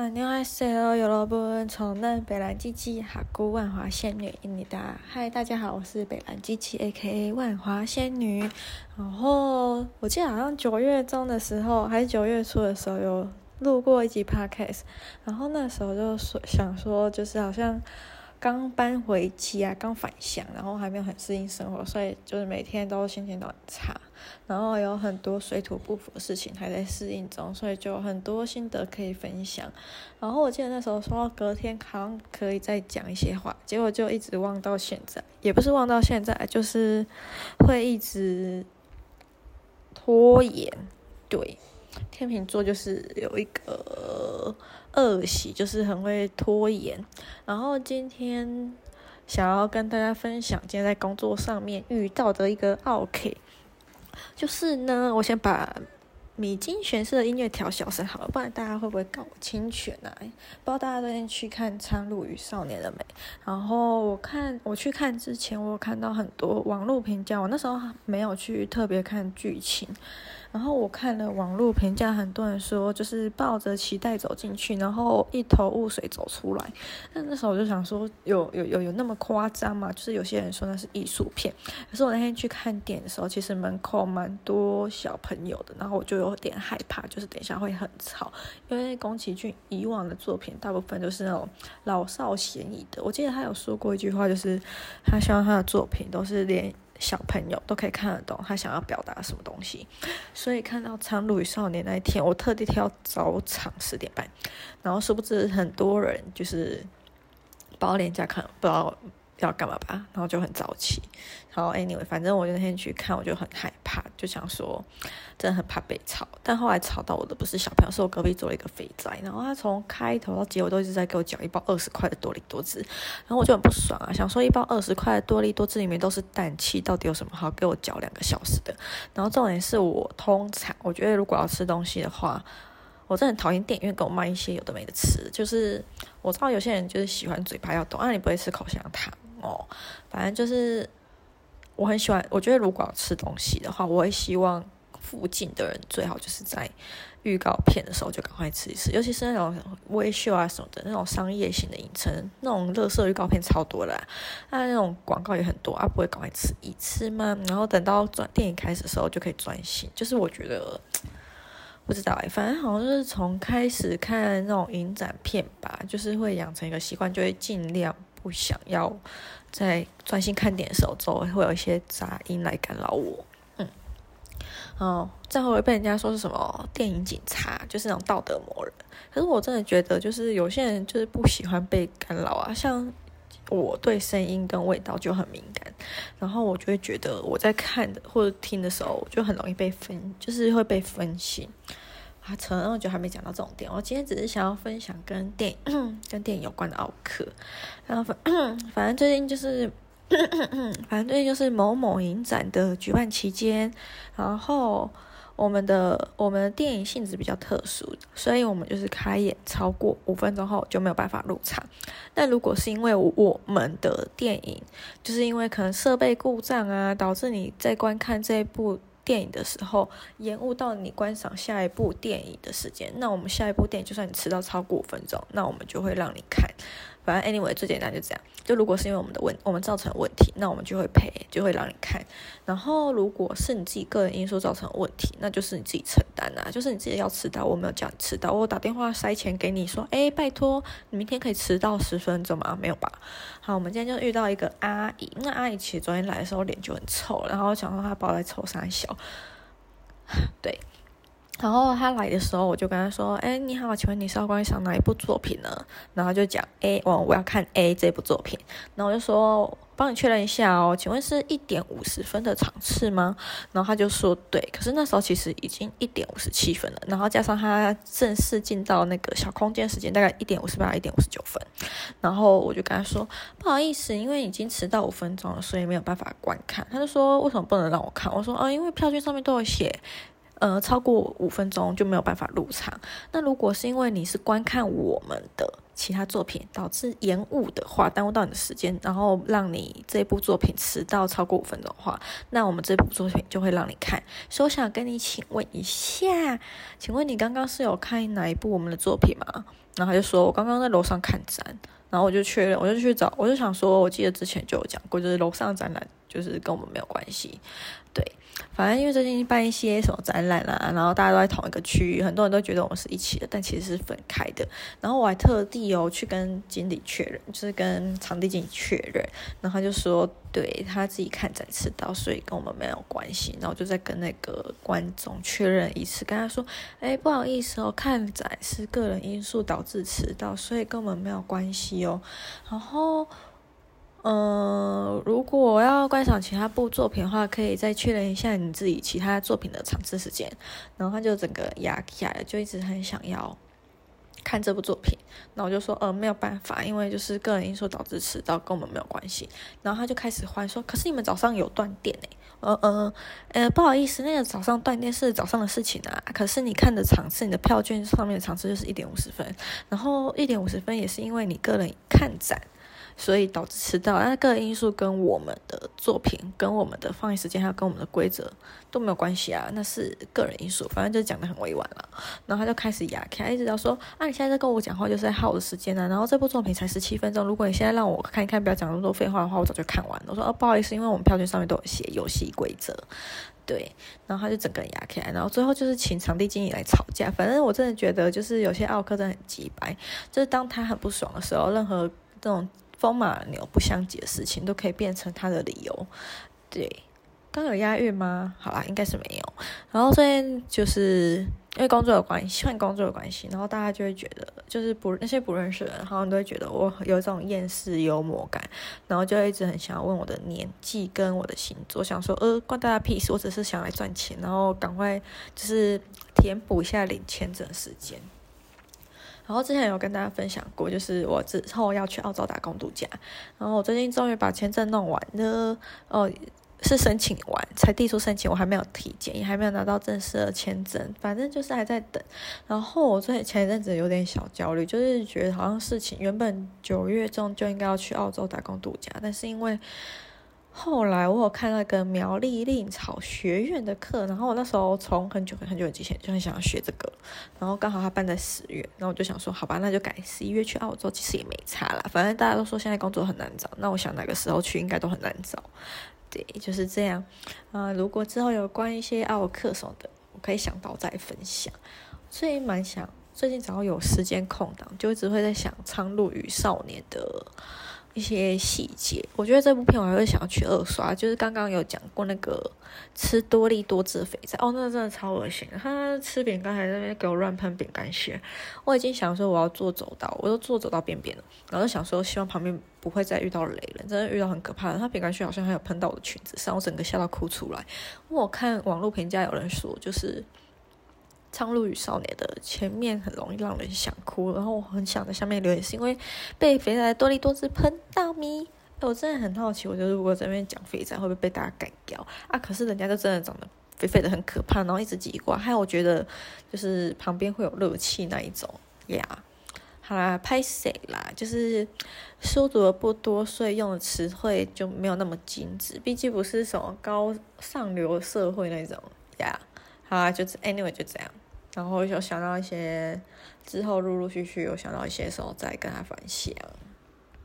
안녕하세요，여러분，从南北兰机器哈姑万华仙女印尼达。嗨，大家好，我是北兰机器 A.K.A 万华仙女。然后我记得好像九月中的时候，还是九月初的时候有录过一集 Podcast。然后那时候就说想说，就是好像。 刚搬回家，刚返乡，然后还没有很适应生活，所以就是每天都心情都很差，然后有很多水土不服的事情还在适应中，所以就很多心得可以分享。然后我记得那时候说隔天好像可以再讲一些话，结果就一直忘到现在，也不是忘到现在，就是会一直拖延，对。天秤座就是有一个恶习，就是很会拖延。然后今天想要跟大家分享，今天在工作上面遇到的一个 OK，，就是呢，我先把米津玄师的音乐调小声好了，不然大家会不会搞侵权啊？不知道大家最近去看《苍鹭与少年》了没？然后我看我去看之前，我有看到很多网络评价，我那时候没有去特别看剧情。然后我看了网络评价，很多人说就是抱着期待走进去，然后一头雾水走出来。那那时候我就想说，有有有有那么夸张吗？就是有些人说那是艺术片，可是我那天去看电影的时候，其实门口蛮多小朋友的，然后我就有点害怕，就是等一下会很吵，因为宫崎骏以往的作品大部分都是那种老少咸宜的。我记得他有说过一句话，就是他希望他的作品都是连。小朋友都可以看得懂他想要表达什么东西，所以看到《苍鹭与少年》那一天，我特地挑早场十点半，然后殊不知很多人就是包连假看，不知道。要干嘛吧，然后就很早起，然后 anyway，反正我那天去看，我就很害怕，就想说真的很怕被吵。但后来吵到我的不是小朋友，是我隔壁坐了一个肥宅，然后他从开头到结尾都一直在给我讲一包二十块的多力多汁，然后我就很不爽啊，想说一包二十块的多力多汁里面都是氮气，到底有什么好给我嚼两个小时的？然后重点是我通常我觉得如果要吃东西的话。我真的很讨厌电影院给我卖一些有的没的吃，就是我知道有些人就是喜欢嘴巴要动，啊，你不会吃口香糖哦，反正就是我很喜欢。我觉得如果要吃东西的话，我会希望附近的人最好就是在预告片的时候就赶快吃一吃，尤其是那种微秀啊什么的那种商业型的影城，那种乐色预告片超多的，啊，那那种广告也很多啊，不会赶快吃一吃吗？然后等到转电影开始的时候就可以专心，就是我觉得。不知道哎，反正好像就是从开始看那种影展片吧，就是会养成一个习惯，就会尽量不想要在专心看电影的时候，周围会有一些杂音来干扰我。嗯，哦，这样会被人家说是什么电影警察，就是那种道德魔人。可是我真的觉得，就是有些人就是不喜欢被干扰啊，像。我对声音跟味道就很敏感，然后我就会觉得我在看的或者听的时候，就很容易被分，就是会被分心。啊，扯，那么久还没讲到重点。我今天只是想要分享跟电影、跟电影有关的奥克。然后反 反正最近就是，反正最近就是某某影展的举办期间，然后。我们的我们的电影性质比较特殊，所以我们就是开演超过五分钟后就没有办法入场。那如果是因为我们的电影，就是因为可能设备故障啊，导致你在观看这一部电影的时候延误到你观赏下一部电影的时间，那我们下一部电影就算你迟到超过五分钟，那我们就会让你看。反正 anyway 最简单就这样，就如果是因为我们的问我们造成问题，那我们就会赔，就会让你看。然后如果是你自己个人因素造成问题，那就是你自己承担啊，就是你自己要迟到，我没有叫你迟到，我打电话塞钱给你说，哎，拜托你明天可以迟到十分钟吗？没有吧？好，我们今天就遇到一个阿姨，那阿姨其实昨天来的时候脸就很臭，然后我想说她包在臭三小，对。然后他来的时候，我就跟他说：“哎，你好，请问你是要观赏哪一部作品呢？”然后就讲：“A，我我要看 A 这部作品。”然后我就说：“帮你确认一下哦，请问是一点五十分的场次吗？”然后他就说：“对。”可是那时候其实已经一点五十七分了，然后加上他正式进到那个小空间时间大概一点五十八、一点五十九分。然后我就跟他说：“不好意思，因为已经迟到五分钟了，所以没有办法观看。”他就说：“为什么不能让我看？”我说：“啊，因为票券上面都有写。”呃，超过五分钟就没有办法入场。那如果是因为你是观看我们的其他作品导致延误的话，耽误到你的时间，然后让你这部作品迟到超过五分钟的话，那我们这部作品就会让你看。所以我想跟你请问一下，请问你刚刚是有看哪一部我们的作品吗？然后他就说我刚刚在楼上看展，然后我就确认，我就去找，我就想说，我记得之前就有讲过，就是楼上展览就是跟我们没有关系，对。反正因为最近办一些什么展览啊，然后大家都在同一个区域，很多人都觉得我们是一起的，但其实是分开的。然后我还特地哦去跟经理确认，就是跟场地经理确认，然后他就说，对，他自己看展迟到，所以跟我们没有关系。然后我就再跟那个观众确认一次，跟他说，哎，不好意思哦，看展是个人因素导致迟到，所以跟我们没有关系哦。然后。嗯，如果要观赏其他部作品的话，可以再确认一下你自己其他作品的场次时间。然后他就整个压起来了，就一直很想要看这部作品。那我就说，呃，没有办法，因为就是个人因素导致迟到，跟我们没有关系。然后他就开始欢说，可是你们早上有断电呢？呃呃呃，不好意思，那个早上断电是早上的事情啊。可是你看的场次，你的票券上面的场次就是一点五十分，然后一点五十分也是因为你个人看展。所以导致迟到，那个因素跟我们的作品、跟我们的放映时间，还有跟我们的规则都没有关系啊，那是个人因素。反正就讲得很委婉了，然后他就开始压开，一直到说啊，你现在在跟我讲话就是在耗我的时间啊。然后这部作品才十七分钟，如果你现在让我看一看，不要讲那么多废话的话，我早就看完了。我说哦，不好意思，因为我们票券上面都有写游戏规则，对。然后他就整个人压开，然后最后就是请场地经理来吵架。反正我真的觉得，就是有些奥克真的很机掰，就是当他很不爽的时候，任何这种。风马牛不相及的事情都可以变成他的理由，对，刚有押韵吗？好啦，应该是没有。然后最近就是因为工作有关系，换工作有关系，然后大家就会觉得，就是不那些不认识的人，好像都会觉得我有一种厌世幽默感，然后就一直很想要问我的年纪跟我的星座，想说呃关大家屁事，我只是想来赚钱，然后赶快就是填补一下领签证时间。然后之前有跟大家分享过，就是我之后要去澳洲打工度假。然后我最近终于把签证弄完了，哦，是申请完才递出申请，我还没有体检，也还没有拿到正式的签证，反正就是还在等。然后我最近前一阵子有点小焦虑，就是觉得好像事情原本九月中就应该要去澳洲打工度假，但是因为。后来我有看那个苗栗令草学院的课，然后我那时候从很久很久之前就很想要学这个，然后刚好他办在十月，然后我就想说，好吧，那就改十一月去澳洲，其实也没差啦，反正大家都说现在工作很难找，那我想哪个时候去应该都很难找，对，就是这样。啊、如果之后有关一些奥课什么的，我可以想到再分享。所以蛮想最近只要有时间空档，就一直会在想《苍鹭与少年》的。一些细节，我觉得这部片我还会想要去二刷。就是刚刚有讲过那个吃多力多滋肥皂，哦，那真的超恶心。他吃饼干还在那边给我乱喷饼干屑，我已经想说我要坐走道，我都坐走道边边了，然后想说希望旁边不会再遇到雷了，真的遇到很可怕的。他饼干屑好像还有喷到我的裙子上，我整个吓到哭出来。我看网络评价有人说就是。《苍鹭与少年》的前面很容易让人想哭，然后我很想在下面留言，是因为被肥仔多利多滋喷到咪。我真的很好奇，我觉得如果在那边讲肥仔会不会被大家干掉啊？可是人家就真的长得肥肥的很可怕，然后一直挤过，还有我觉得就是旁边会有热气那一种呀。好啦，拍谁啦？就是书读的不多，所以用的词汇就没有那么精致，毕竟不是什么高上流社会那种呀。好啦，就 anyway 就这样。然后就想到一些之后陆陆续续有想到一些时候再跟他分享。